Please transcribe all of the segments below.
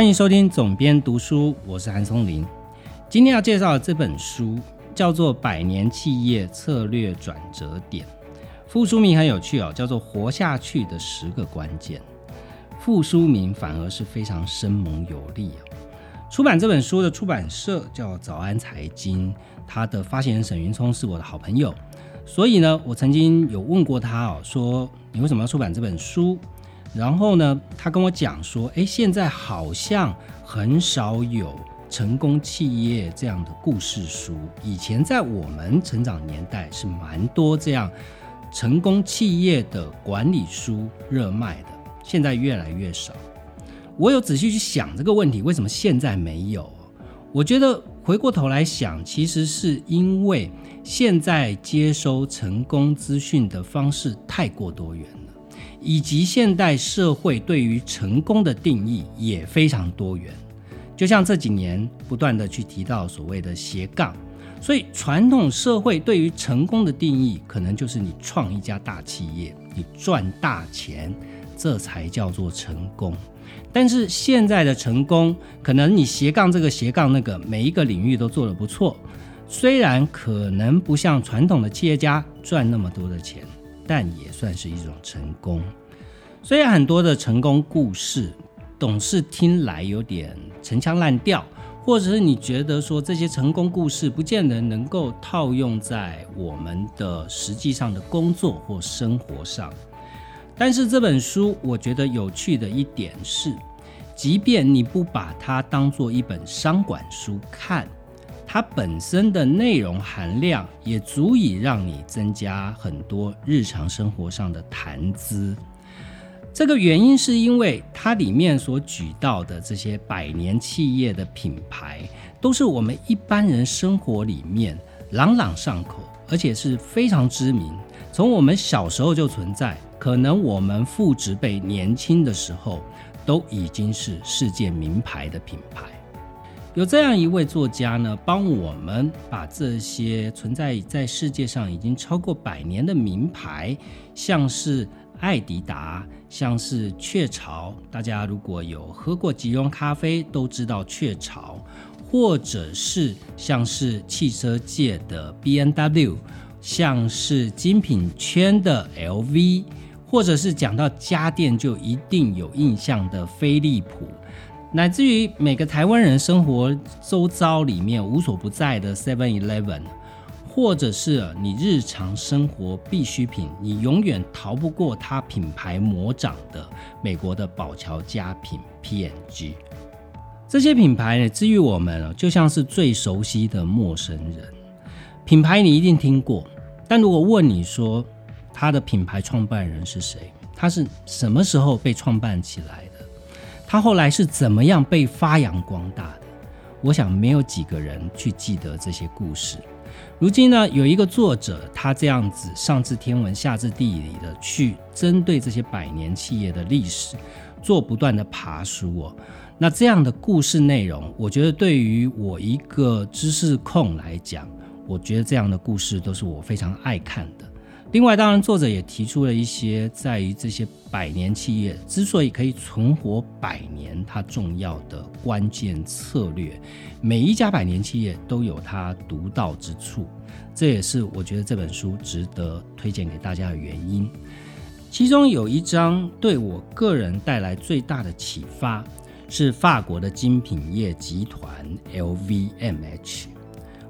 欢迎收听总编读书，我是韩松林。今天要介绍的这本书叫做《百年企业策略转折点》，副书名很有趣哦，叫做《活下去的十个关键》。副书名反而是非常生猛有力哦。出版这本书的出版社叫早安财经，它的发行人沈云聪是我的好朋友，所以呢，我曾经有问过他哦，说你为什么要出版这本书？然后呢，他跟我讲说，哎，现在好像很少有成功企业这样的故事书。以前在我们成长年代是蛮多这样成功企业的管理书热卖的，现在越来越少。我有仔细去想这个问题，为什么现在没有？我觉得回过头来想，其实是因为现在接收成功资讯的方式太过多元。以及现代社会对于成功的定义也非常多元，就像这几年不断的去提到所谓的斜杠，所以传统社会对于成功的定义可能就是你创一家大企业，你赚大钱，这才叫做成功。但是现在的成功，可能你斜杠这个斜杠那个，每一个领域都做得不错，虽然可能不像传统的企业家赚那么多的钱。但也算是一种成功。虽然很多的成功故事，总是听来有点陈腔滥调，或者是你觉得说这些成功故事不见得能够套用在我们的实际上的工作或生活上。但是这本书，我觉得有趣的一点是，即便你不把它当做一本商管书看。它本身的内容含量也足以让你增加很多日常生活上的谈资。这个原因是因为它里面所举到的这些百年企业的品牌，都是我们一般人生活里面朗朗上口，而且是非常知名。从我们小时候就存在，可能我们父执辈年轻的时候都已经是世界名牌的品牌。有这样一位作家呢，帮我们把这些存在在世界上已经超过百年的名牌，像是艾迪达，像是雀巢，大家如果有喝过即溶咖啡，都知道雀巢，或者是像是汽车界的 B N W，像是精品圈的 L V，或者是讲到家电就一定有印象的飞利浦。乃至于每个台湾人生活周遭里面无所不在的 Seven Eleven，或者是你日常生活必需品，你永远逃不过它品牌魔掌的美国的宝乔家品 PNG，这些品牌呢，至于我们就像是最熟悉的陌生人。品牌你一定听过，但如果问你说它的品牌创办人是谁，它是什么时候被创办起来？他后来是怎么样被发扬光大的？我想没有几个人去记得这些故事。如今呢，有一个作者，他这样子上至天文下至地理的去针对这些百年企业的历史做不断的爬书哦。那这样的故事内容，我觉得对于我一个知识控来讲，我觉得这样的故事都是我非常爱看。另外，当然，作者也提出了一些在于这些百年企业之所以可以存活百年，它重要的关键策略。每一家百年企业都有它独到之处，这也是我觉得这本书值得推荐给大家的原因。其中有一章对我个人带来最大的启发，是法国的精品业集团 LVMH。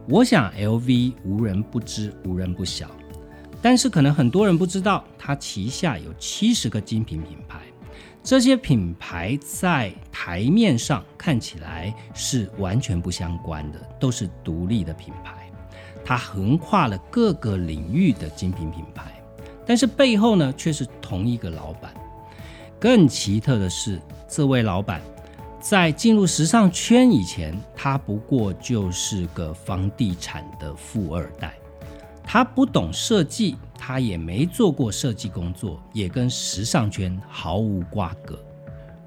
我想，LV 无人不知，无人不晓。但是可能很多人不知道，它旗下有七十个精品品牌，这些品牌在台面上看起来是完全不相关的，都是独立的品牌。它横跨了各个领域的精品品牌，但是背后呢却是同一个老板。更奇特的是，这位老板在进入时尚圈以前，他不过就是个房地产的富二代。他不懂设计，他也没做过设计工作，也跟时尚圈毫无瓜葛。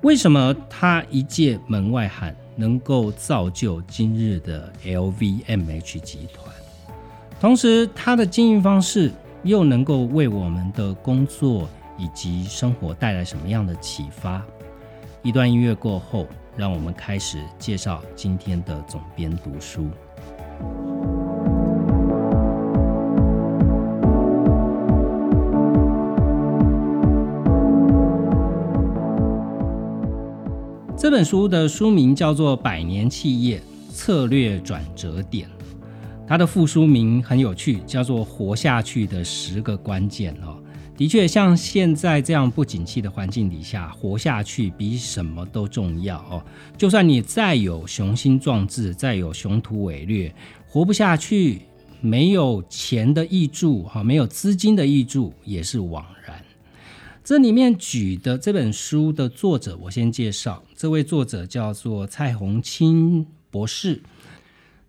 为什么他一介门外汉能够造就今日的 LVMH 集团？同时，他的经营方式又能够为我们的工作以及生活带来什么样的启发？一段音乐过后，让我们开始介绍今天的总编读书。这本书的书名叫做《百年企业策略转折点》，它的副书名很有趣，叫做“活下去的十个关键”哦。的确，像现在这样不景气的环境底下，活下去比什么都重要哦。就算你再有雄心壮志，再有雄图伟略，活不下去，没有钱的益助哈，没有资金的益助，也是枉然。这里面举的这本书的作者，我先介绍。这位作者叫做蔡宏清博士，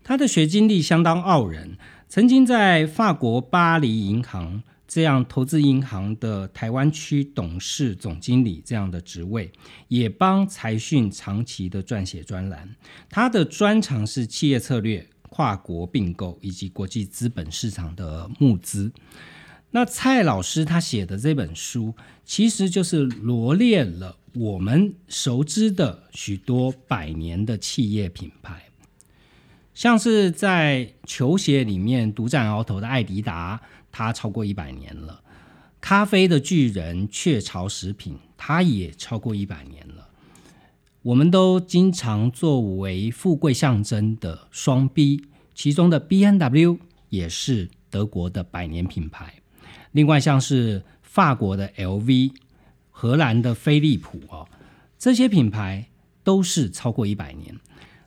他的学经历相当傲人，曾经在法国巴黎银行这样投资银行的台湾区董事总经理这样的职位，也帮财讯长期的撰写专栏。他的专长是企业策略、跨国并购以及国际资本市场的募资。那蔡老师他写的这本书，其实就是罗列了我们熟知的许多百年的企业品牌，像是在球鞋里面独占鳌头的艾迪达，它超过一百年了；咖啡的巨人雀巢食品，它也超过一百年了。我们都经常作为富贵象征的双 B，其中的 B N W 也是德国的百年品牌。另外，像是法国的 LV、荷兰的飞利浦哦，这些品牌都是超过一百年。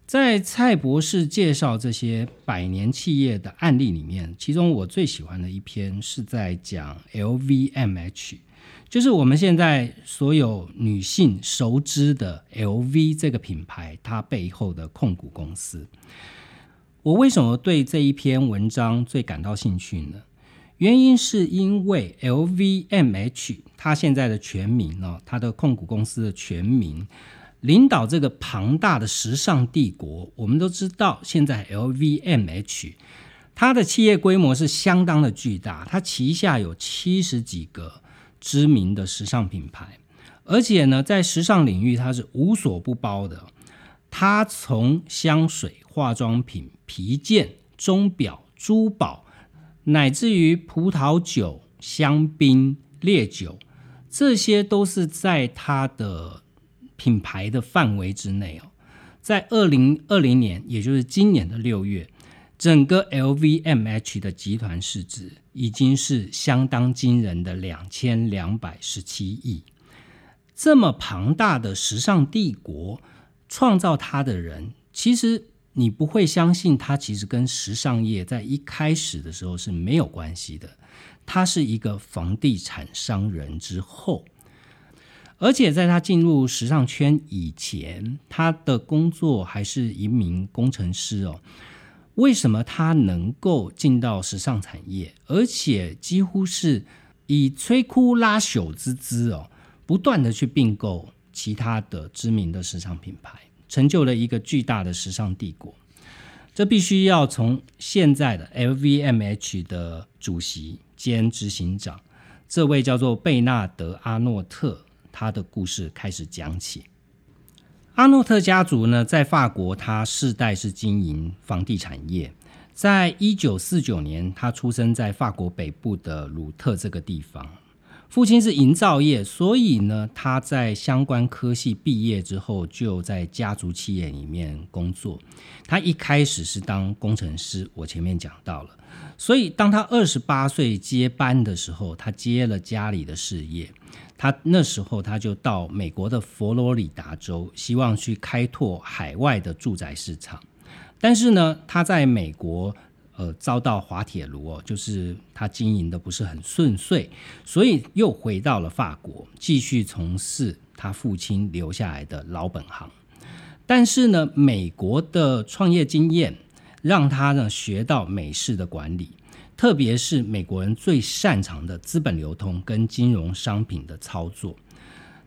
在蔡博士介绍这些百年企业的案例里面，其中我最喜欢的一篇是在讲 LVMH，就是我们现在所有女性熟知的 LV 这个品牌，它背后的控股公司。我为什么对这一篇文章最感到兴趣呢？原因是因为 LVMH 它现在的全名哦，它的控股公司的全名，领导这个庞大的时尚帝国。我们都知道，现在 LVMH 它的企业规模是相当的巨大，它旗下有七十几个知名的时尚品牌，而且呢，在时尚领域它是无所不包的。它从香水、化妆品、皮件、钟表、珠宝。乃至于葡萄酒、香槟、烈酒，这些都是在它的品牌的范围之内哦。在二零二零年，也就是今年的六月，整个 LVMH 的集团市值已经是相当惊人的两千两百十七亿。这么庞大的时尚帝国，创造它的人，其实。你不会相信，它其实跟时尚业在一开始的时候是没有关系的。他是一个房地产商人之后，而且在他进入时尚圈以前，他的工作还是一名工程师哦。为什么他能够进到时尚产业，而且几乎是以摧枯拉朽之姿哦，不断的去并购其他的知名的时尚品牌？成就了一个巨大的时尚帝国，这必须要从现在的 LVMH 的主席兼执行长，这位叫做贝纳德·阿诺特，他的故事开始讲起。阿诺特家族呢，在法国，他世代是经营房地产业。在一九四九年，他出生在法国北部的鲁特这个地方。父亲是营造业，所以呢，他在相关科系毕业之后，就在家族企业里面工作。他一开始是当工程师，我前面讲到了。所以，当他二十八岁接班的时候，他接了家里的事业。他那时候他就到美国的佛罗里达州，希望去开拓海外的住宅市场。但是呢，他在美国。呃，遭到滑铁卢哦，就是他经营的不是很顺遂，所以又回到了法国，继续从事他父亲留下来的老本行。但是呢，美国的创业经验让他呢学到美式的管理，特别是美国人最擅长的资本流通跟金融商品的操作。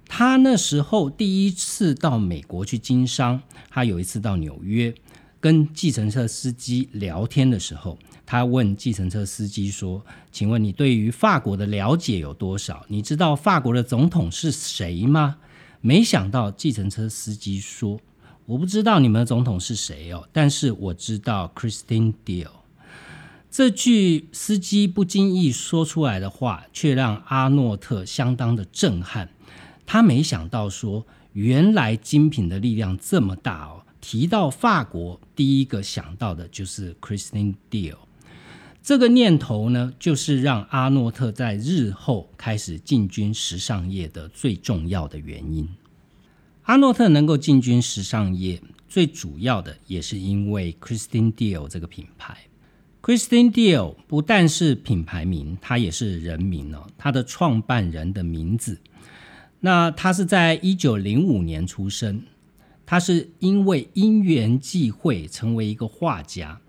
他那时候第一次到美国去经商，他有一次到纽约。跟计程车司机聊天的时候，他问计程车司机说：“请问你对于法国的了解有多少？你知道法国的总统是谁吗？”没想到计程车司机说：“我不知道你们的总统是谁哦，但是我知道 Christine Dior。这句司机不经意说出来的话，却让阿诺特相当的震撼。他没想到说，原来精品的力量这么大哦。提到法国，第一个想到的就是 Christine Dior。这个念头呢，就是让阿诺特在日后开始进军时尚业的最重要的原因。阿诺特能够进军时尚业，最主要的也是因为 Christine Dior 这个品牌。Christine Dior 不但是品牌名，它也是人名哦。它的创办人的名字，那他是在一九零五年出生，他是因为因缘际会成为一个画家。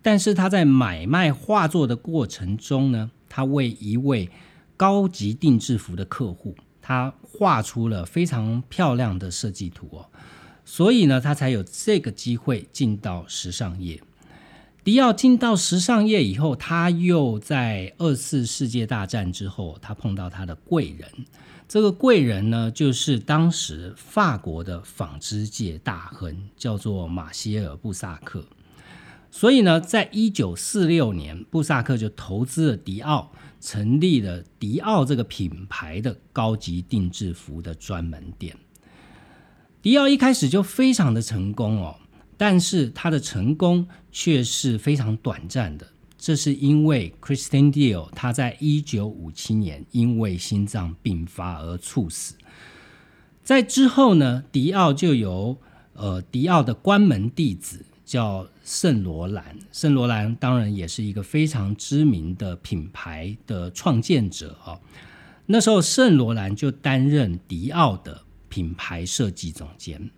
但是他在买卖画作的过程中呢，他为一位高级定制服的客户，他画出了非常漂亮的设计图哦，所以呢，他才有这个机会进到时尚业。迪奥进到时尚业以后，他又在二次世界大战之后，他碰到他的贵人，这个贵人呢，就是当时法国的纺织界大亨，叫做马歇尔·布萨克。所以呢，在一九四六年，布萨克就投资了迪奥，成立了迪奥这个品牌的高级定制服的专门店。迪奥一开始就非常的成功哦，但是他的成功却是非常短暂的。这是因为 Christian Dior 他在一九五七年因为心脏病发而猝死。在之后呢，迪奥就由呃迪奥的关门弟子。叫圣罗兰，圣罗兰当然也是一个非常知名的品牌的创建者哦。那时候圣罗兰就担任迪奥的品牌设计总监。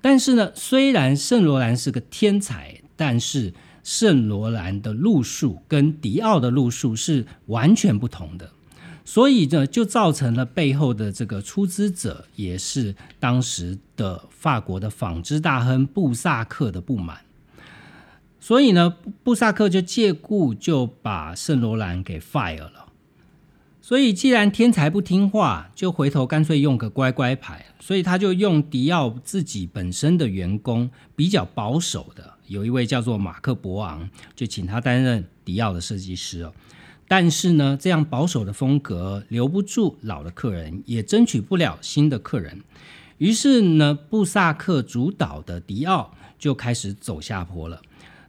但是呢，虽然圣罗兰是个天才，但是圣罗兰的路数跟迪奥的路数是完全不同的，所以呢，就造成了背后的这个出资者也是当时的法国的纺织大亨布萨克的不满。所以呢，布萨克就借故就把圣罗兰给 fire 了。所以既然天才不听话，就回头干脆用个乖乖牌。所以他就用迪奥自己本身的员工比较保守的，有一位叫做马克伯昂，就请他担任迪奥的设计师哦。但是呢，这样保守的风格留不住老的客人，也争取不了新的客人。于是呢，布萨克主导的迪奥就开始走下坡了。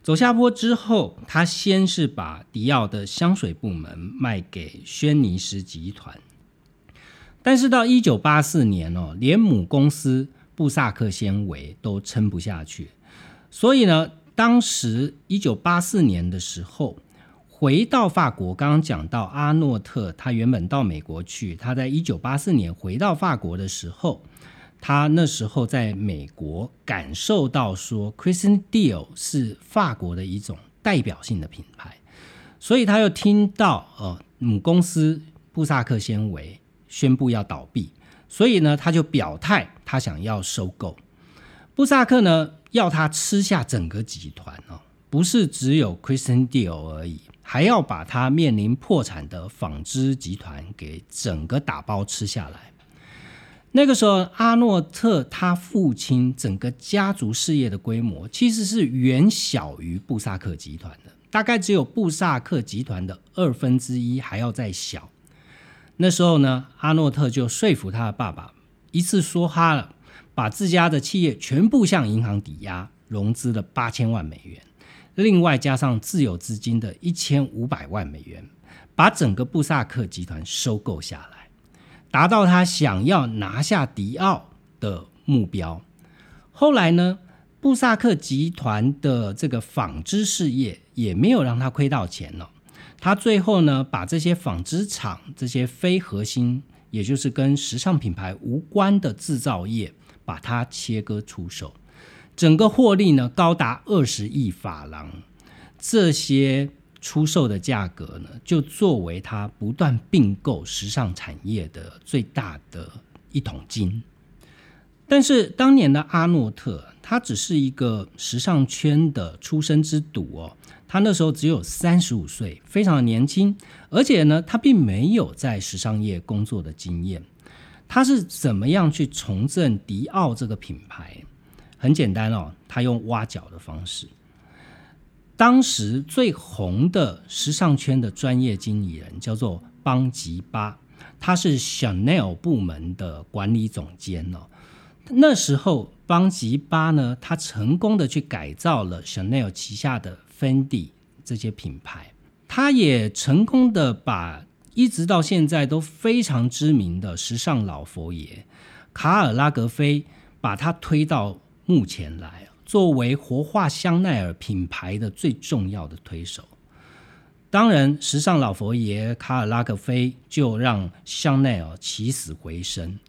走下坡之后，他先是把迪奥的香水部门卖给轩尼诗集团，但是到一九八四年哦，连母公司布萨克纤维都撑不下去，所以呢，当时一九八四年的时候，回到法国，刚刚讲到阿诺特，他原本到美国去，他在一九八四年回到法国的时候。他那时候在美国感受到说，Christian Dior 是法国的一种代表性的品牌，所以他又听到呃母公司布萨克纤维宣布要倒闭，所以呢他就表态他想要收购布萨克呢要他吃下整个集团哦，不是只有 Christian Dior 而已，还要把他面临破产的纺织集团给整个打包吃下来。那个时候，阿诺特他父亲整个家族事业的规模其实是远小于布萨克集团的，大概只有布萨克集团的二分之一还要再小。那时候呢，阿诺特就说服他的爸爸，一次说哈了，把自家的企业全部向银行抵押，融资了八千万美元，另外加上自有资金的一千五百万美元，把整个布萨克集团收购下来。达到他想要拿下迪奥的目标。后来呢，布萨克集团的这个纺织事业也没有让他亏到钱了。他最后呢，把这些纺织厂、这些非核心，也就是跟时尚品牌无关的制造业，把它切割出手，整个获利呢高达二十亿法郎。这些。出售的价格呢，就作为他不断并购时尚产业的最大的一桶金。但是当年的阿诺特，他只是一个时尚圈的出生之犊哦，他那时候只有三十五岁，非常的年轻，而且呢，他并没有在时尚业工作的经验。他是怎么样去重振迪奥这个品牌？很简单哦，他用挖角的方式。当时最红的时尚圈的专业经理人叫做邦吉巴，他是 Chanel 部门的管理总监哦。那时候邦吉巴呢，他成功的去改造了 Chanel 旗下的 Fendi 这些品牌，他也成功的把一直到现在都非常知名的时尚老佛爷卡尔拉格菲，把他推到目前来。作为活化香奈儿品牌的最重要的推手，当然，时尚老佛爷卡尔拉格菲就让香奈儿起死回生。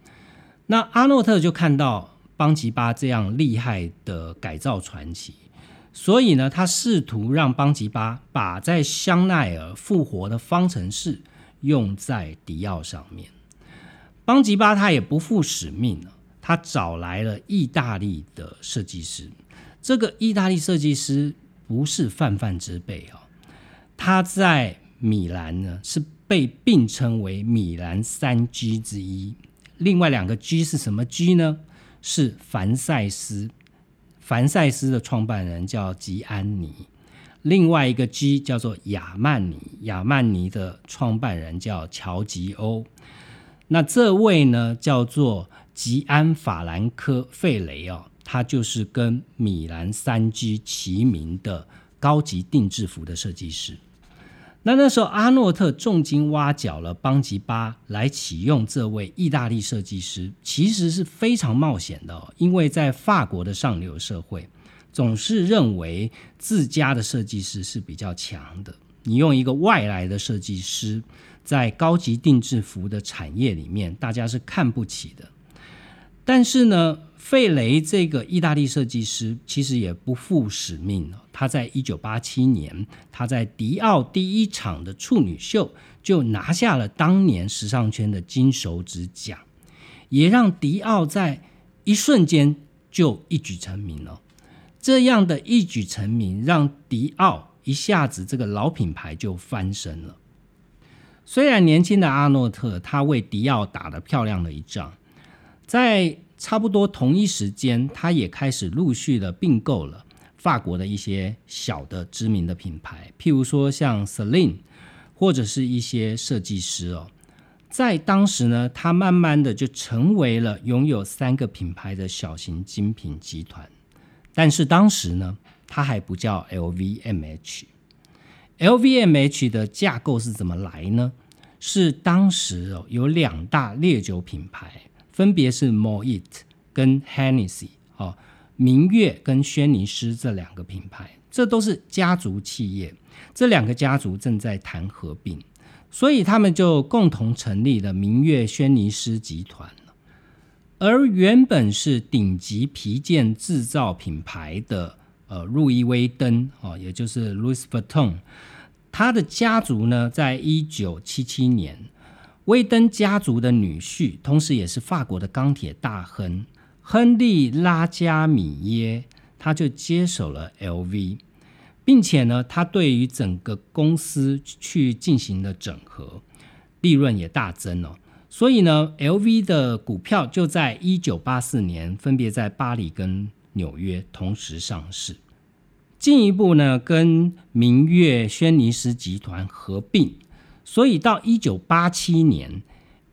那阿诺特就看到邦吉巴这样厉害的改造传奇，所以呢，他试图让邦吉巴把在香奈儿复活的方程式用在迪奥上面。邦吉巴他也不负使命了，他找来了意大利的设计师。这个意大利设计师不是泛泛之辈哦，他在米兰呢是被并称为米兰三 G 之一。另外两个 G 是什么 G 呢？是凡赛斯，凡赛斯的创办人叫吉安尼。另外一个 G 叫做亚曼尼，亚曼尼的创办人叫乔吉欧。那这位呢叫做吉安法兰科费雷哦。他就是跟米兰三 G 齐名的高级定制服的设计师。那那时候，阿诺特重金挖角了邦吉巴来启用这位意大利设计师，其实是非常冒险的，因为在法国的上流社会，总是认为自家的设计师是比较强的。你用一个外来的设计师，在高级定制服的产业里面，大家是看不起的。但是呢？费雷这个意大利设计师其实也不负使命他在一九八七年，他在迪奥第一场的处女秀就拿下了当年时尚圈的金手指奖，也让迪奥在一瞬间就一举成名了。这样的一举成名，让迪奥一下子这个老品牌就翻身了。虽然年轻的阿诺特他为迪奥打了漂亮的一仗，在。差不多同一时间，他也开始陆续的并购了法国的一些小的知名的品牌，譬如说像 Celine，或者是一些设计师哦。在当时呢，他慢慢的就成为了拥有三个品牌的小型精品集团。但是当时呢，它还不叫 LVMH。LVMH 的架构是怎么来呢？是当时哦有两大烈酒品牌。分别是 Moet 跟 Hennessy 哦，明月跟轩尼诗这两个品牌，这都是家族企业。这两个家族正在谈合并，所以他们就共同成立了明月轩尼诗集团而原本是顶级皮件制造品牌的呃路易威登哦，也就是 Louis Vuitton，他的家族呢，在一九七七年。威登家族的女婿，同时也是法国的钢铁大亨亨利拉加米耶，他就接手了 LV，并且呢，他对于整个公司去进行了整合，利润也大增哦。所以呢，LV 的股票就在一九八四年分别在巴黎跟纽约同时上市，进一步呢跟明月轩尼诗集团合并。所以到一九八七年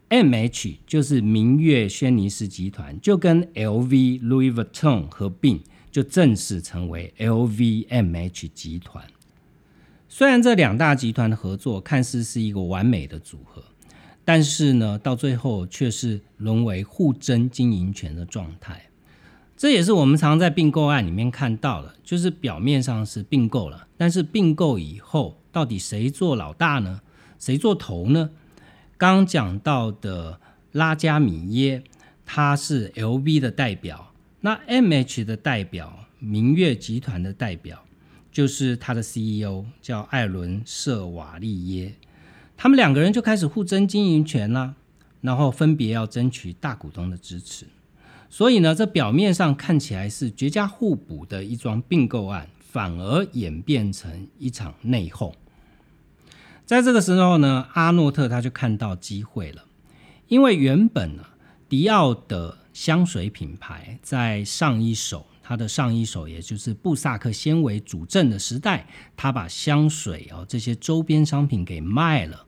，M H 就是明月轩尼诗集团就跟 L V Louis Vuitton 合并，就正式成为 L V M H 集团。虽然这两大集团的合作看似是一个完美的组合，但是呢，到最后却是沦为互争经营权的状态。这也是我们常在并购案里面看到的，就是表面上是并购了，但是并购以后，到底谁做老大呢？谁做头呢？刚讲到的拉加米耶，他是 LV 的代表，那 MH 的代表，明月集团的代表，就是他的 CEO 叫艾伦舍瓦利耶。他们两个人就开始互争经营权啦，然后分别要争取大股东的支持。所以呢，这表面上看起来是绝佳互补的一桩并购案，反而演变成一场内讧。在这个时候呢，阿诺特他就看到机会了，因为原本呢，迪奥的香水品牌在上一手，他的上一手，也就是布萨克纤维主政的时代，他把香水哦这些周边商品给卖了，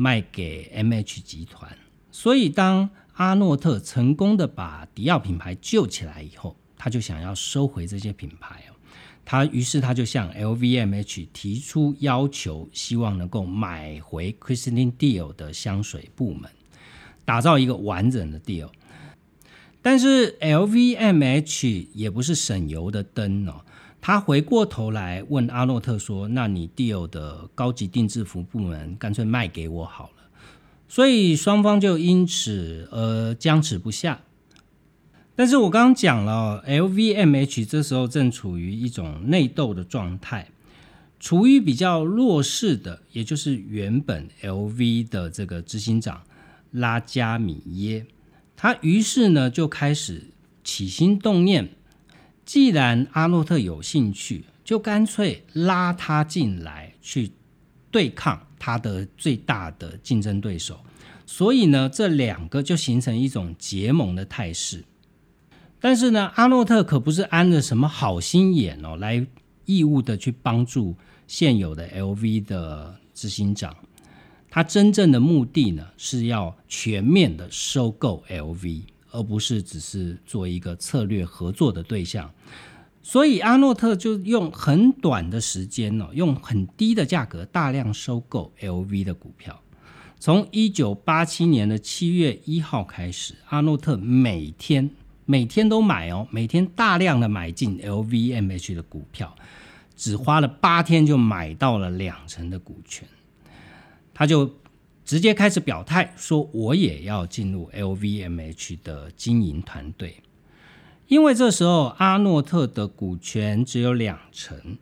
卖给 MH 集团。所以当阿诺特成功的把迪奥品牌救起来以后，他就想要收回这些品牌哦。他于是他就向 LVMH 提出要求，希望能够买回 Christian Dior 的香水部门，打造一个完整的 deal。但是 LVMH 也不是省油的灯哦，他回过头来问阿诺特说：“那你 deal 的高级定制服部门干脆卖给我好了。”所以双方就因此而僵持不下。但是我刚刚讲了，LVMH 这时候正处于一种内斗的状态，处于比较弱势的，也就是原本 LV 的这个执行长拉加米耶。他于是呢就开始起心动念，既然阿诺特有兴趣，就干脆拉他进来去对抗他的最大的竞争对手。所以呢，这两个就形成一种结盟的态势。但是呢，阿诺特可不是安着什么好心眼哦，来义务的去帮助现有的 LV 的执行长。他真正的目的呢，是要全面的收购 LV，而不是只是做一个策略合作的对象。所以阿诺特就用很短的时间呢，用很低的价格大量收购 LV 的股票。从一九八七年的七月一号开始，阿诺特每天每天都买哦，每天大量的买进 LVMH 的股票，只花了八天就买到了两成的股权。他就直接开始表态说：“我也要进入 LVMH 的经营团队。”因为这时候阿诺特的股权只有两成，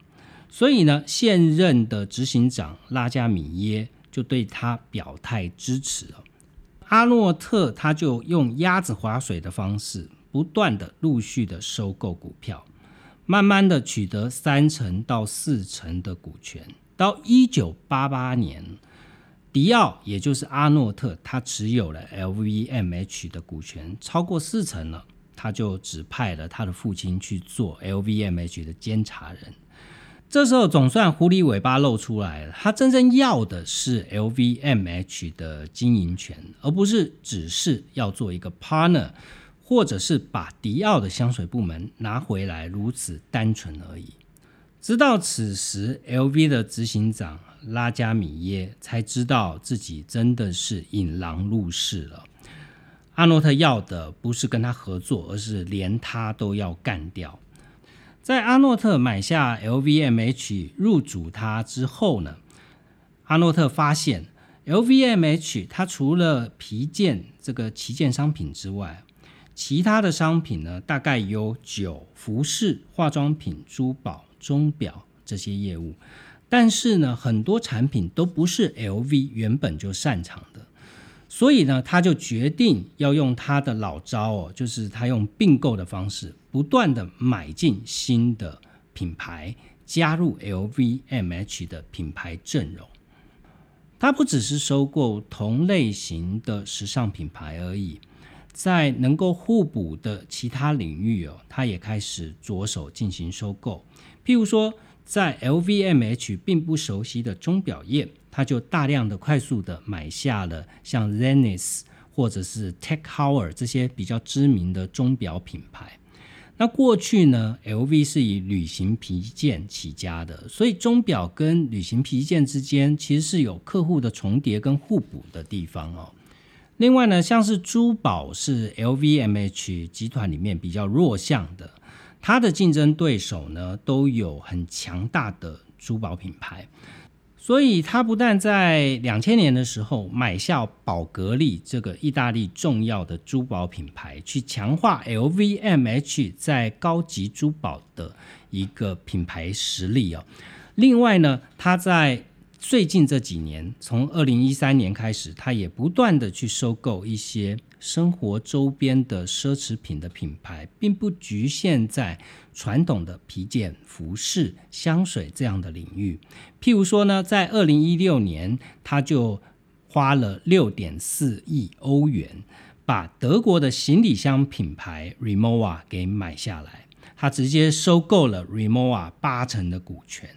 所以呢，现任的执行长拉加米耶就对他表态支持了。阿诺特他就用鸭子划水的方式，不断的陆续的收购股票，慢慢的取得三成到四成的股权。到一九八八年。迪奥，也就是阿诺特，他持有了 LVMH 的股权超过四成了，他就指派了他的父亲去做 LVMH 的监察人。这时候总算狐狸尾巴露出来了，他真正要的是 LVMH 的经营权，而不是只是要做一个 partner，或者是把迪奥的香水部门拿回来如此单纯而已。直到此时，LV 的执行长。拉加米耶才知道自己真的是引狼入室了。阿诺特要的不是跟他合作，而是连他都要干掉。在阿诺特买下 LVMH 入主他之后呢，阿诺特发现 LVMH 它除了皮件这个旗舰商品之外，其他的商品呢，大概有酒、服饰、化妆品、珠宝、钟表这些业务。但是呢，很多产品都不是 LV 原本就擅长的，所以呢，他就决定要用他的老招哦，就是他用并购的方式，不断的买进新的品牌，加入 LVMH 的品牌阵容。他不只是收购同类型的时尚品牌而已，在能够互补的其他领域哦，他也开始着手进行收购，譬如说。在 LVMH 并不熟悉的钟表业，他就大量的、快速的买下了像 Zenith 或者是 Tech Heuer 这些比较知名的钟表品牌。那过去呢，LV 是以旅行皮件起家的，所以钟表跟旅行皮件之间其实是有客户的重叠跟互补的地方哦。另外呢，像是珠宝是 LVMH 集团里面比较弱项的。它的竞争对手呢，都有很强大的珠宝品牌，所以它不但在两千年的时候买下宝格丽这个意大利重要的珠宝品牌，去强化 LVMH 在高级珠宝的一个品牌实力哦。另外呢，它在最近这几年，从二零一三年开始，它也不断的去收购一些。生活周边的奢侈品的品牌，并不局限在传统的皮件、服饰、香水这样的领域。譬如说呢，在二零一六年，他就花了六点四亿欧元，把德国的行李箱品牌 Rimowa 给买下来。他直接收购了 Rimowa 八成的股权，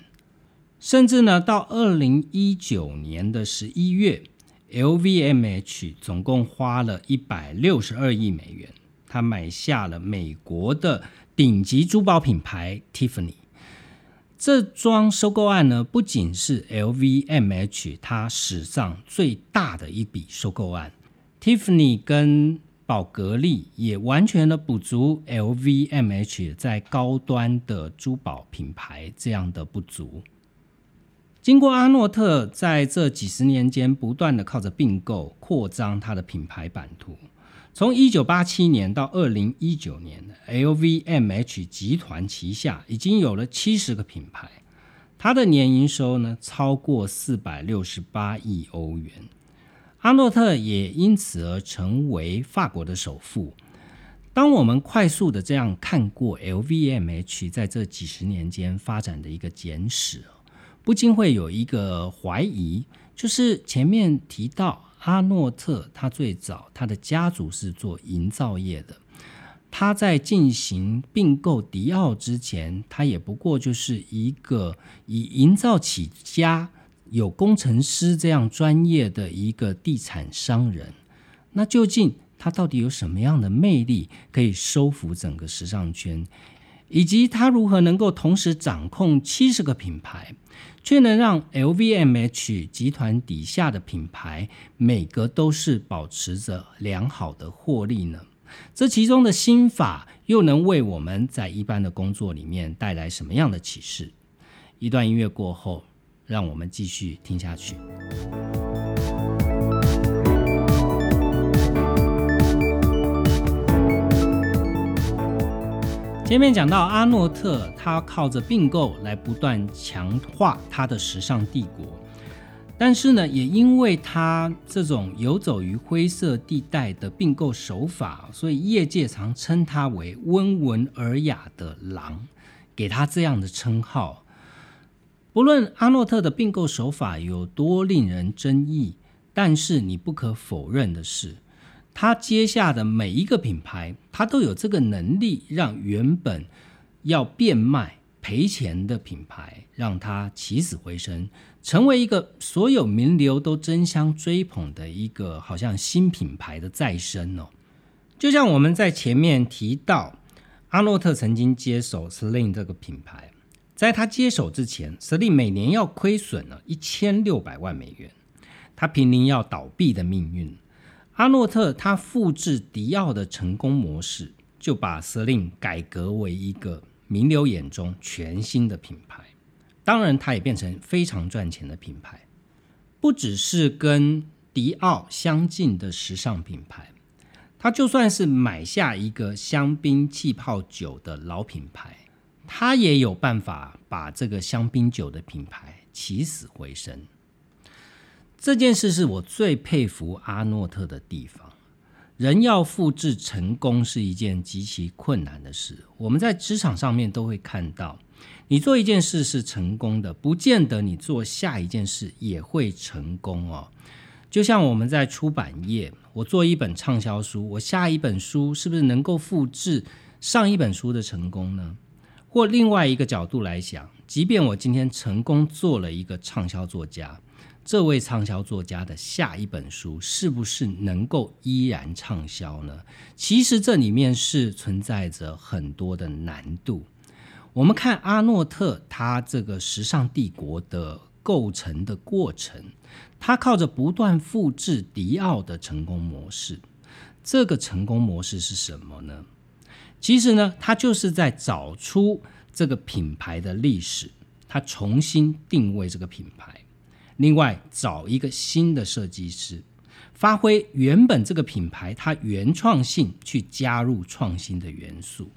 甚至呢，到二零一九年的十一月，LVMH 总共花了一百六十二亿美元，他买下了美国的顶级珠宝品牌 Tiffany。这桩收购案呢，不仅是 LVMH 它史上最大的一笔收购案，Tiffany 跟宝格丽也完全的补足 LVMH 在高端的珠宝品牌这样的不足。经过阿诺特在这几十年间不断的靠着并购扩张它的品牌版图。从一九八七年到二零一九年，LVMH 集团旗下已经有了七十个品牌，它的年营收呢超过四百六十八亿欧元。阿诺特也因此而成为法国的首富。当我们快速的这样看过 LVMH 在这几十年间发展的一个简史，不禁会有一个怀疑，就是前面提到。阿诺特他最早他的家族是做营造业的，他在进行并购迪奥之前，他也不过就是一个以营造起家、有工程师这样专业的一个地产商人。那究竟他到底有什么样的魅力，可以收服整个时尚圈？以及他如何能够同时掌控七十个品牌，却能让 LVMH 集团底下的品牌每个都是保持着良好的获利呢？这其中的心法又能为我们在一般的工作里面带来什么样的启示？一段音乐过后，让我们继续听下去。前面讲到阿诺特，他靠着并购来不断强化他的时尚帝国，但是呢，也因为他这种游走于灰色地带的并购手法，所以业界常称他为温文尔雅的狼，给他这样的称号。不论阿诺特的并购手法有多令人争议，但是你不可否认的是。他接下的每一个品牌，他都有这个能力，让原本要变卖赔钱的品牌，让它起死回生，成为一个所有名流都争相追捧的一个好像新品牌的再生哦。就像我们在前面提到，阿诺特曾经接手 Celine 这个品牌，在他接手之前，Celine 每年要亏损了一千六百万美元，他濒临要倒闭的命运。阿诺特他复制迪奥的成功模式，就把 Celine 改革为一个名流眼中全新的品牌。当然，它也变成非常赚钱的品牌。不只是跟迪奥相近的时尚品牌，他就算是买下一个香槟气泡酒的老品牌，他也有办法把这个香槟酒的品牌起死回生。这件事是我最佩服阿诺特的地方。人要复制成功是一件极其困难的事。我们在职场上面都会看到，你做一件事是成功的，不见得你做下一件事也会成功哦。就像我们在出版业，我做一本畅销书，我下一本书是不是能够复制上一本书的成功呢？或另外一个角度来想，即便我今天成功做了一个畅销作家。这位畅销作家的下一本书是不是能够依然畅销呢？其实这里面是存在着很多的难度。我们看阿诺特他这个时尚帝国的构成的过程，他靠着不断复制迪奥的成功模式。这个成功模式是什么呢？其实呢，他就是在找出这个品牌的历史，他重新定位这个品牌。另外，找一个新的设计师，发挥原本这个品牌它原创性，去加入创新的元素。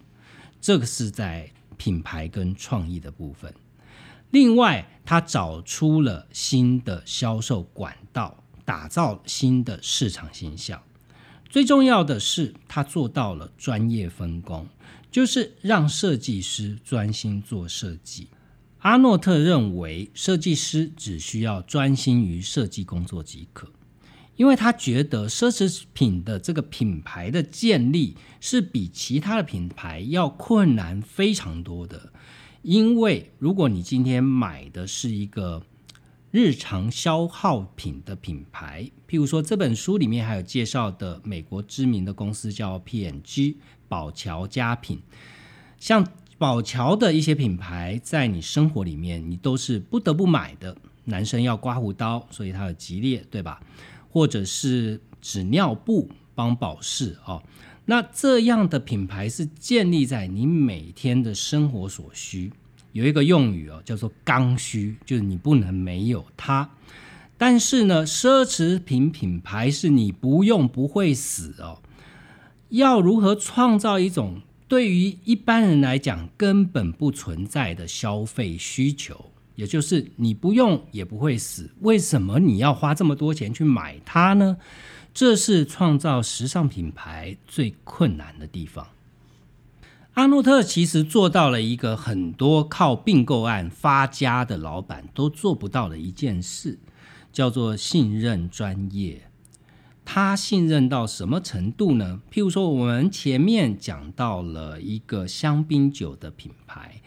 这个是在品牌跟创意的部分。另外，他找出了新的销售管道，打造新的市场形象。最重要的是，他做到了专业分工，就是让设计师专心做设计。阿诺特认为，设计师只需要专心于设计工作即可，因为他觉得奢侈品的这个品牌的建立是比其他的品牌要困难非常多的。因为如果你今天买的是一个日常消耗品的品牌，譬如说这本书里面还有介绍的美国知名的公司叫 P&G 宝乔家品，像宝乔的一些品牌，在你生活里面你都是不得不买的。男生要刮胡刀，所以它很吉列，对吧？或者是纸尿布帮宝适哦，那这样的品牌是建立在你每天的生活所需。有一个用语哦，叫做刚需，就是你不能没有它。但是呢，奢侈品品牌是你不用不会死哦。要如何创造一种对于一般人来讲根本不存在的消费需求？也就是你不用也不会死，为什么你要花这么多钱去买它呢？这是创造时尚品牌最困难的地方。阿诺特其实做到了一个很多靠并购案发家的老板都做不到的一件事，叫做信任专业。他信任到什么程度呢？譬如说，我们前面讲到了一个香槟酒的品牌。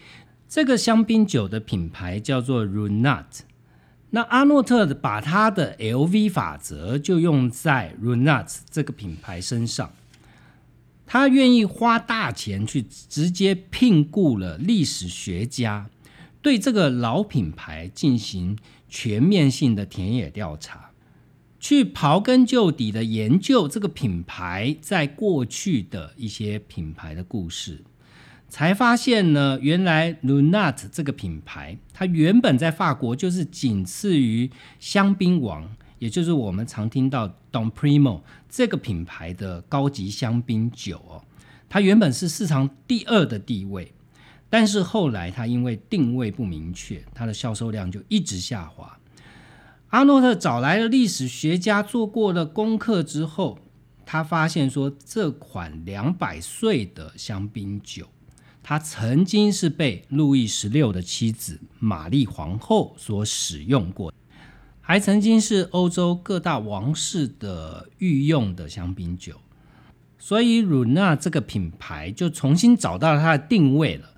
这个香槟酒的品牌叫做 Runat，那阿诺特把他的 LV 法则就用在 Runat 这个品牌身上，他愿意花大钱去直接聘雇了历史学家，对这个老品牌进行全面性的田野调查，去刨根究底的研究这个品牌在过去的一些品牌的故事。才发现呢，原来 Lunat 这个品牌，它原本在法国就是仅次于香槟王，也就是我们常听到 Don Primo 这个品牌的高级香槟酒哦。它原本是市场第二的地位，但是后来它因为定位不明确，它的销售量就一直下滑。阿诺特找来了历史学家做过了功课之后，他发现说，这款两百岁的香槟酒。它曾经是被路易十六的妻子玛丽皇后所使用过，还曾经是欧洲各大王室的御用的香槟酒，所以鲁纳这个品牌就重新找到了它的定位了。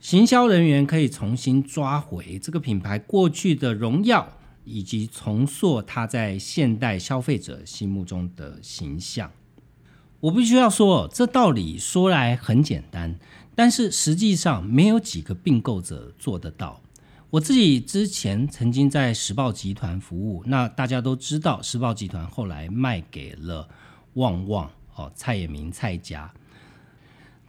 行销人员可以重新抓回这个品牌过去的荣耀，以及重塑它在现代消费者心目中的形象。我必须要说，这道理说来很简单。但是实际上没有几个并购者做得到。我自己之前曾经在时报集团服务，那大家都知道，时报集团后来卖给了旺旺哦，蔡衍明蔡家。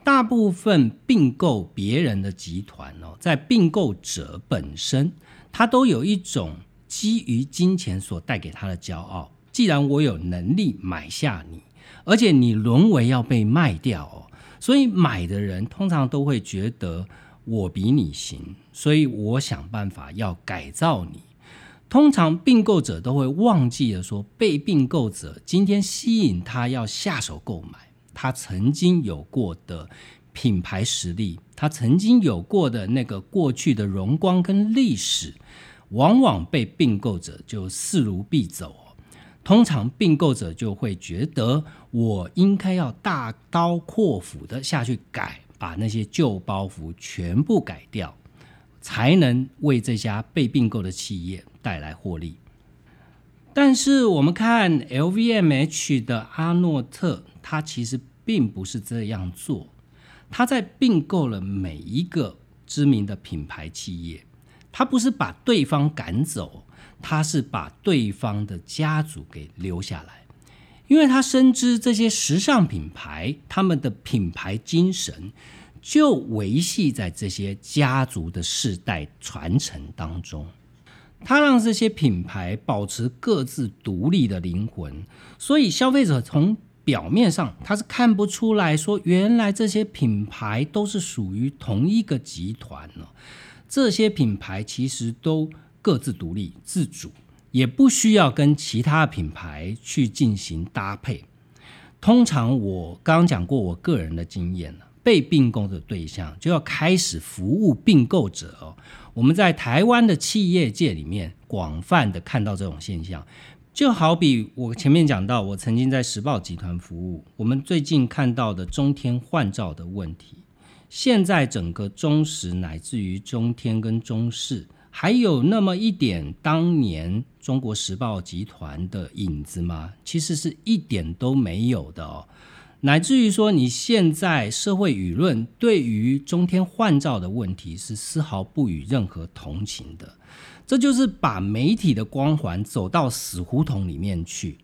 大部分并购别人的集团哦，在并购者本身，他都有一种基于金钱所带给他的骄傲。既然我有能力买下你，而且你沦为要被卖掉哦。所以买的人通常都会觉得我比你行，所以我想办法要改造你。通常并购者都会忘记了说，被并购者今天吸引他要下手购买，他曾经有过的品牌实力，他曾经有过的那个过去的荣光跟历史，往往被并购者就视如敝帚。通常并购者就会觉得，我应该要大刀阔斧的下去改，把那些旧包袱全部改掉，才能为这家被并购的企业带来获利。但是我们看 LVMH 的阿诺特，他其实并不是这样做。他在并购了每一个知名的品牌企业，他不是把对方赶走。他是把对方的家族给留下来，因为他深知这些时尚品牌他们的品牌精神就维系在这些家族的世代传承当中。他让这些品牌保持各自独立的灵魂，所以消费者从表面上他是看不出来说，原来这些品牌都是属于同一个集团呢。这些品牌其实都。各自独立自主，也不需要跟其他品牌去进行搭配。通常我刚刚讲过我个人的经验，被并购的对象就要开始服务并购者哦。我们在台湾的企业界里面广泛的看到这种现象，就好比我前面讲到，我曾经在时报集团服务，我们最近看到的中天换照的问题，现在整个中时乃至于中天跟中视，还有那么一点当年中国时报集团的影子吗？其实是一点都没有的哦。乃至于说，你现在社会舆论对于中天换照的问题是丝毫不予任何同情的，这就是把媒体的光环走到死胡同里面去。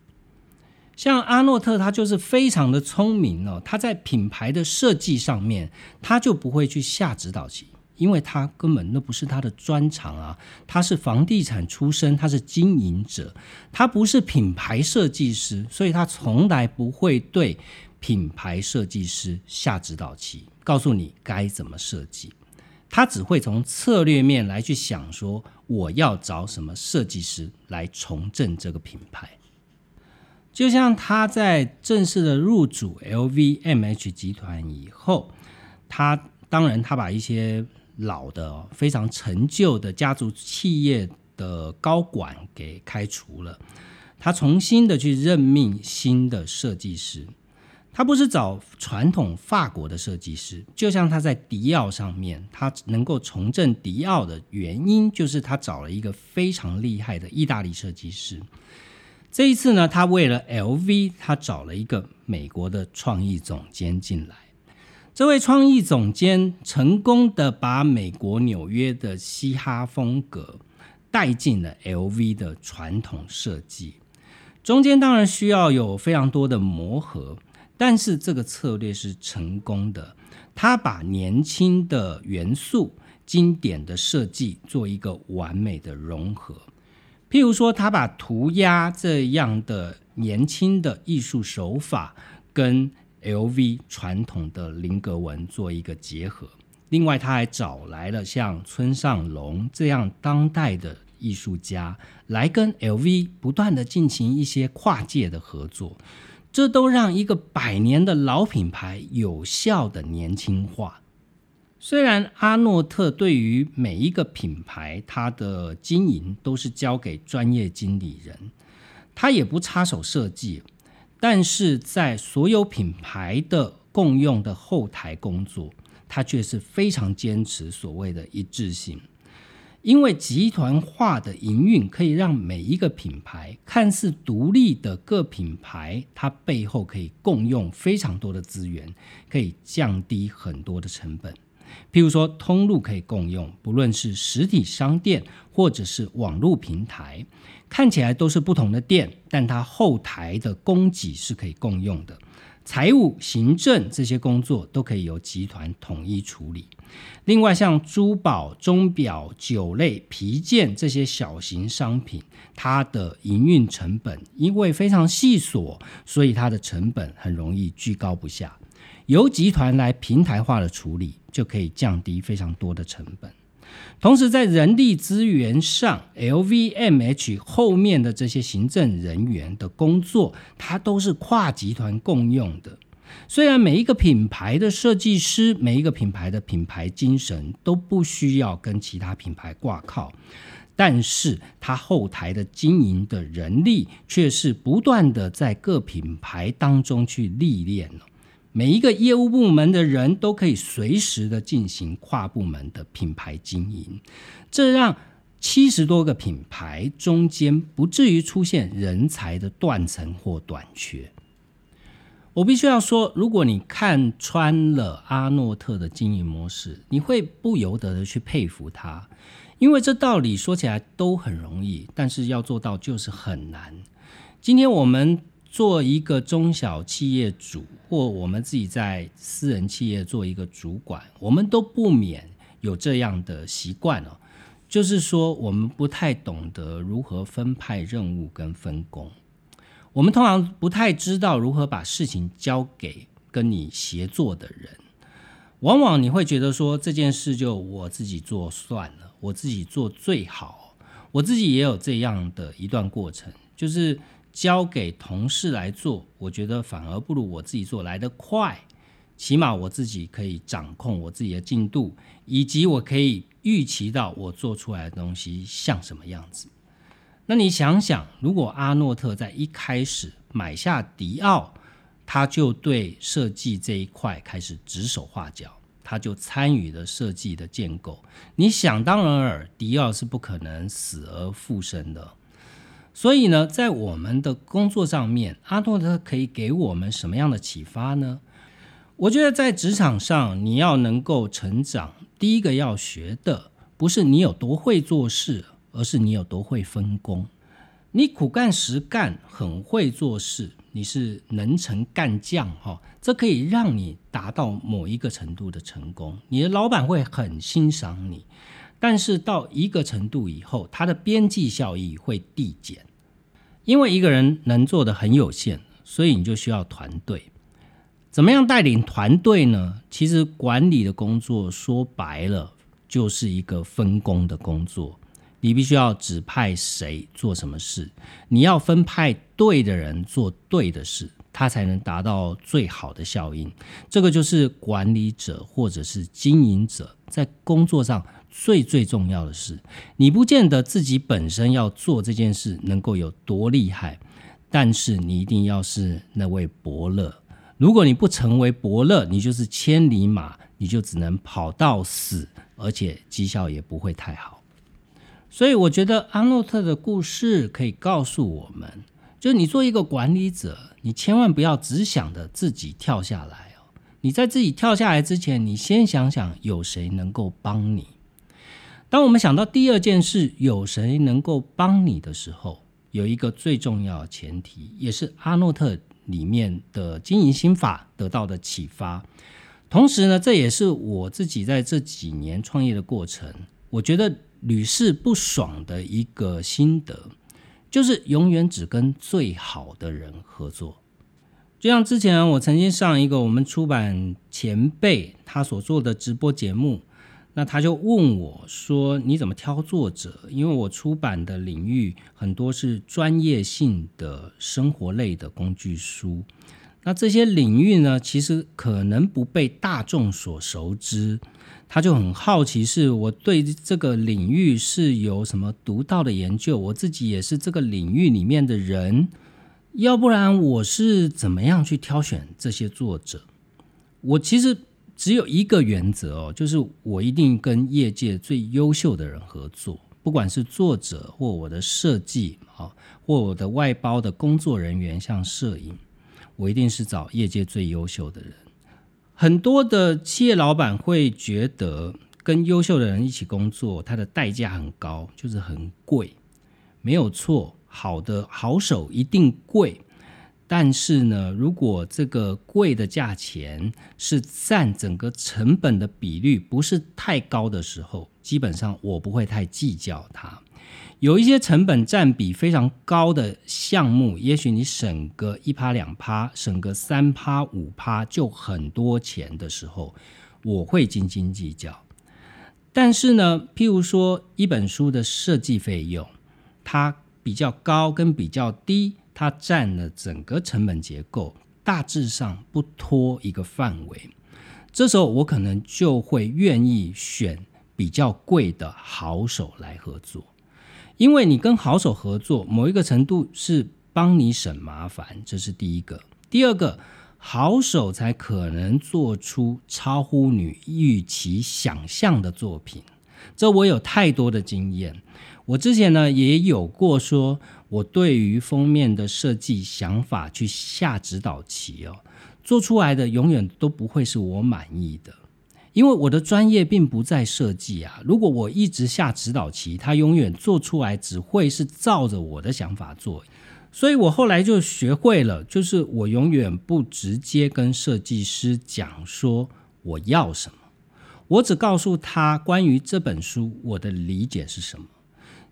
像阿诺特，他就是非常的聪明哦，他在品牌的设计上面，他就不会去下指导棋，因为他根本那不是他的专长啊。他是房地产出身，他是经营者，他不是品牌设计师，所以他从来不会对。品牌设计师下指导棋，告诉你该怎么设计。他只会从策略面来去想，说我要找什么设计师来重振这个品牌。就像他在正式的入主 LVMH 集团以后，他当然他把一些老的、非常陈旧的家族企业的高管给开除了，他重新的去任命新的设计师。他不是找传统法国的设计师，就像他在迪奥上面，他能够重振迪奥的原因，就是他找了一个非常厉害的意大利设计师。这一次呢，他为了 LV，他找了一个美国的创意总监进来。这位创意总监成功的把美国纽约的嘻哈风格带进了 LV 的传统设计，中间当然需要有非常多的磨合。但是这个策略是成功的，他把年轻的元素、经典的设计做一个完美的融合。譬如说，他把涂鸦这样的年轻的艺术手法跟 LV 传统的菱格纹做一个结合。另外，他还找来了像村上隆这样当代的艺术家来跟 LV 不断的进行一些跨界的合作。这都让一个百年的老品牌有效的年轻化。虽然阿诺特对于每一个品牌，它的经营都是交给专业经理人，他也不插手设计，但是在所有品牌的共用的后台工作，他却是非常坚持所谓的一致性。因为集团化的营运可以让每一个品牌看似独立的各品牌，它背后可以共用非常多的资源，可以降低很多的成本。譬如说，通路可以共用，不论是实体商店或者是网络平台，看起来都是不同的店，但它后台的供给是可以共用的。财务、行政这些工作都可以由集团统一处理。另外，像珠宝、钟表、酒类、皮件这些小型商品，它的营运成本因为非常细琐，所以它的成本很容易居高不下。由集团来平台化的处理，就可以降低非常多的成本。同时，在人力资源上，LVMH 后面的这些行政人员的工作，它都是跨集团共用的。虽然每一个品牌的设计师，每一个品牌的品牌精神都不需要跟其他品牌挂靠，但是它后台的经营的人力却是不断的在各品牌当中去历练了。每一个业务部门的人都可以随时的进行跨部门的品牌经营，这让七十多个品牌中间不至于出现人才的断层或短缺。我必须要说，如果你看穿了阿诺特的经营模式，你会不由得的去佩服他，因为这道理说起来都很容易，但是要做到就是很难。今天我们。做一个中小企业主，或我们自己在私人企业做一个主管，我们都不免有这样的习惯哦，就是说我们不太懂得如何分派任务跟分工，我们通常不太知道如何把事情交给跟你协作的人，往往你会觉得说这件事就我自己做算了，我自己做最好，我自己也有这样的一段过程，就是。交给同事来做，我觉得反而不如我自己做来得快。起码我自己可以掌控我自己的进度，以及我可以预期到我做出来的东西像什么样子。那你想想，如果阿诺特在一开始买下迪奥，他就对设计这一块开始指手画脚，他就参与了设计的建构。你想当然尔，迪奥是不可能死而复生的。所以呢，在我们的工作上面，阿诺特可以给我们什么样的启发呢？我觉得在职场上，你要能够成长，第一个要学的不是你有多会做事。而是你有多会分工，你苦干实干，很会做事，你是能成干将哈，这可以让你达到某一个程度的成功，你的老板会很欣赏你。但是到一个程度以后，它的边际效益会递减，因为一个人能做的很有限，所以你就需要团队。怎么样带领团队呢？其实管理的工作说白了就是一个分工的工作。你必须要指派谁做什么事，你要分派对的人做对的事，他才能达到最好的效应。这个就是管理者或者是经营者在工作上最最重要的是。你不见得自己本身要做这件事能够有多厉害，但是你一定要是那位伯乐。如果你不成为伯乐，你就是千里马，你就只能跑到死，而且绩效也不会太好。所以我觉得阿诺特的故事可以告诉我们，就你做一个管理者，你千万不要只想着自己跳下来哦。你在自己跳下来之前，你先想想有谁能够帮你。当我们想到第二件事有谁能够帮你的时候，有一个最重要前提，也是阿诺特里面的经营心法得到的启发。同时呢，这也是我自己在这几年创业的过程，我觉得。屡试不爽的一个心得，就是永远只跟最好的人合作。就像之前我曾经上一个我们出版前辈他所做的直播节目，那他就问我说：“你怎么挑作者？”因为我出版的领域很多是专业性的生活类的工具书，那这些领域呢，其实可能不被大众所熟知。他就很好奇，是我对这个领域是有什么独到的研究？我自己也是这个领域里面的人，要不然我是怎么样去挑选这些作者？我其实只有一个原则哦，就是我一定跟业界最优秀的人合作，不管是作者或我的设计啊，或我的外包的工作人员，像摄影，我一定是找业界最优秀的人。很多的企业老板会觉得跟优秀的人一起工作，他的代价很高，就是很贵，没有错。好的好手一定贵，但是呢，如果这个贵的价钱是占整个成本的比率不是太高的时候，基本上我不会太计较它。有一些成本占比非常高的项目，也许你省个一趴两趴，省个三趴五趴就很多钱的时候，我会斤斤计较。但是呢，譬如说一本书的设计费用，它比较高跟比较低，它占了整个成本结构，大致上不脱一个范围。这时候我可能就会愿意选比较贵的好手来合作。因为你跟好手合作，某一个程度是帮你省麻烦，这是第一个。第二个，好手才可能做出超乎你预期想象的作品。这我有太多的经验。我之前呢也有过，说我对于封面的设计想法去下指导棋哦，做出来的永远都不会是我满意的。因为我的专业并不在设计啊，如果我一直下指导棋，他永远做出来只会是照着我的想法做，所以我后来就学会了，就是我永远不直接跟设计师讲说我要什么，我只告诉他关于这本书我的理解是什么。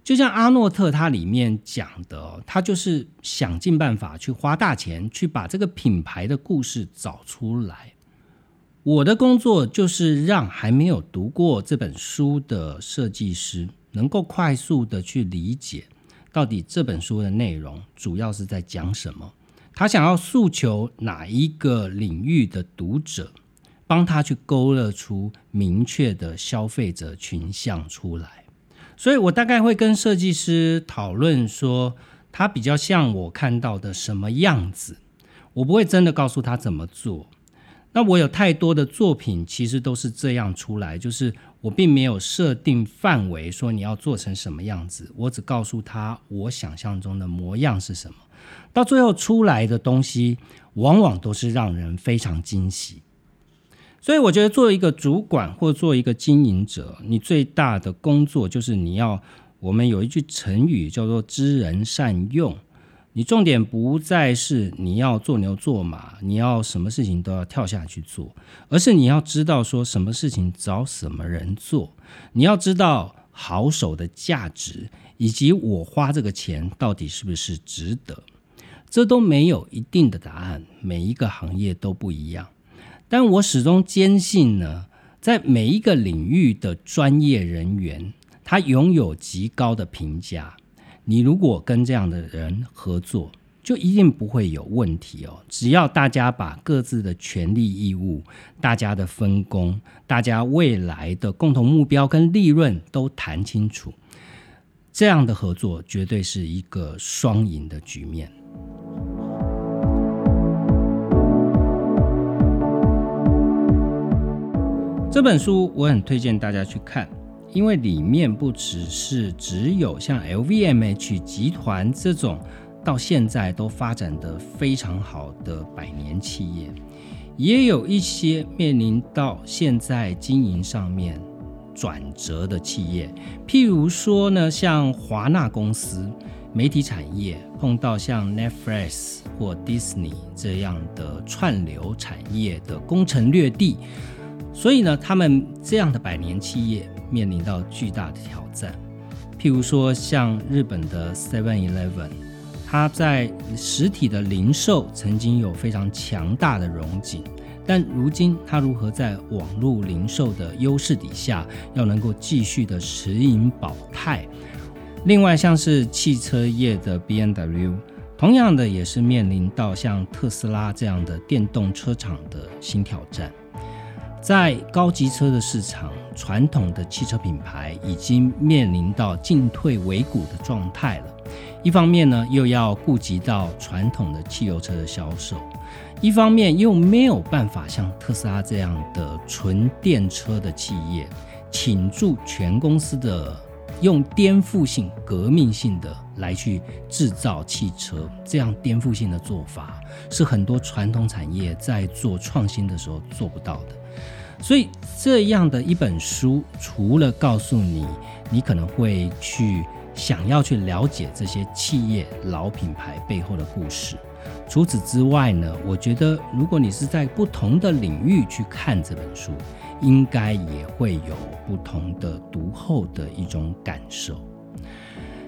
就像阿诺特他里面讲的，他就是想尽办法去花大钱去把这个品牌的故事找出来。我的工作就是让还没有读过这本书的设计师能够快速的去理解，到底这本书的内容主要是在讲什么，他想要诉求哪一个领域的读者，帮他去勾勒出明确的消费者群像出来。所以我大概会跟设计师讨论说，他比较像我看到的什么样子，我不会真的告诉他怎么做。那我有太多的作品，其实都是这样出来，就是我并没有设定范围，说你要做成什么样子，我只告诉他我想象中的模样是什么，到最后出来的东西，往往都是让人非常惊喜。所以我觉得，做一个主管或做一个经营者，你最大的工作就是你要，我们有一句成语叫做知人善用。你重点不再是你要做牛做马，你要什么事情都要跳下去做，而是你要知道说什么事情找什么人做，你要知道好手的价值，以及我花这个钱到底是不是值得，这都没有一定的答案，每一个行业都不一样。但我始终坚信呢，在每一个领域的专业人员，他拥有极高的评价。你如果跟这样的人合作，就一定不会有问题哦。只要大家把各自的权利义务、大家的分工、大家未来的共同目标跟利润都谈清楚，这样的合作绝对是一个双赢的局面。这本书我很推荐大家去看。因为里面不只是只有像 LVMH 集团这种到现在都发展的非常好的百年企业，也有一些面临到现在经营上面转折的企业，譬如说呢，像华纳公司媒体产业碰到像 Netflix 或 Disney 这样的串流产业的攻城略地，所以呢，他们这样的百年企业。面临到巨大的挑战，譬如说像日本的 Seven Eleven，它在实体的零售曾经有非常强大的荣景，但如今它如何在网络零售的优势底下，要能够继续的持盈保泰？另外像是汽车业的 B N W，同样的也是面临到像特斯拉这样的电动车厂的新挑战。在高级车的市场，传统的汽车品牌已经面临到进退维谷的状态了。一方面呢，又要顾及到传统的汽油车的销售；一方面又没有办法像特斯拉这样的纯电车的企业，倾注全公司的用颠覆性、革命性的来去制造汽车。这样颠覆性的做法，是很多传统产业在做创新的时候做不到的。所以这样的一本书，除了告诉你，你可能会去想要去了解这些企业老品牌背后的故事。除此之外呢，我觉得如果你是在不同的领域去看这本书，应该也会有不同的读后的一种感受。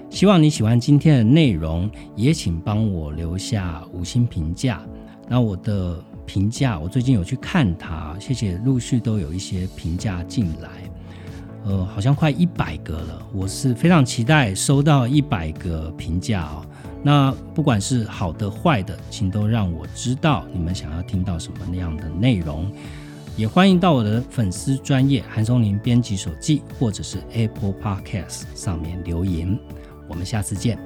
希望你喜欢今天的内容，也请帮我留下五星评价。那我的。评价，我最近有去看它，谢谢，陆续都有一些评价进来，呃，好像快一百个了，我是非常期待收到一百个评价哦。那不管是好的坏的，请都让我知道你们想要听到什么那样的内容，也欢迎到我的粉丝专业韩松林编辑手记或者是 Apple Podcast 上面留言，我们下次见。